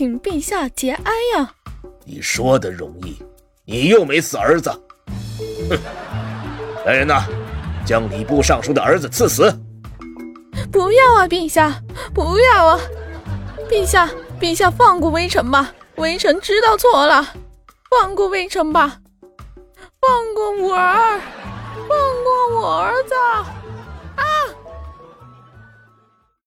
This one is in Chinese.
请陛下节哀呀！你说的容易，你又没死儿子。哼！来人呐，将礼部尚书的儿子赐死！不要啊，陛下，不要啊！陛下，陛下放过微臣吧，微臣知道错了，放过微臣吧，放过我儿，放过我儿子。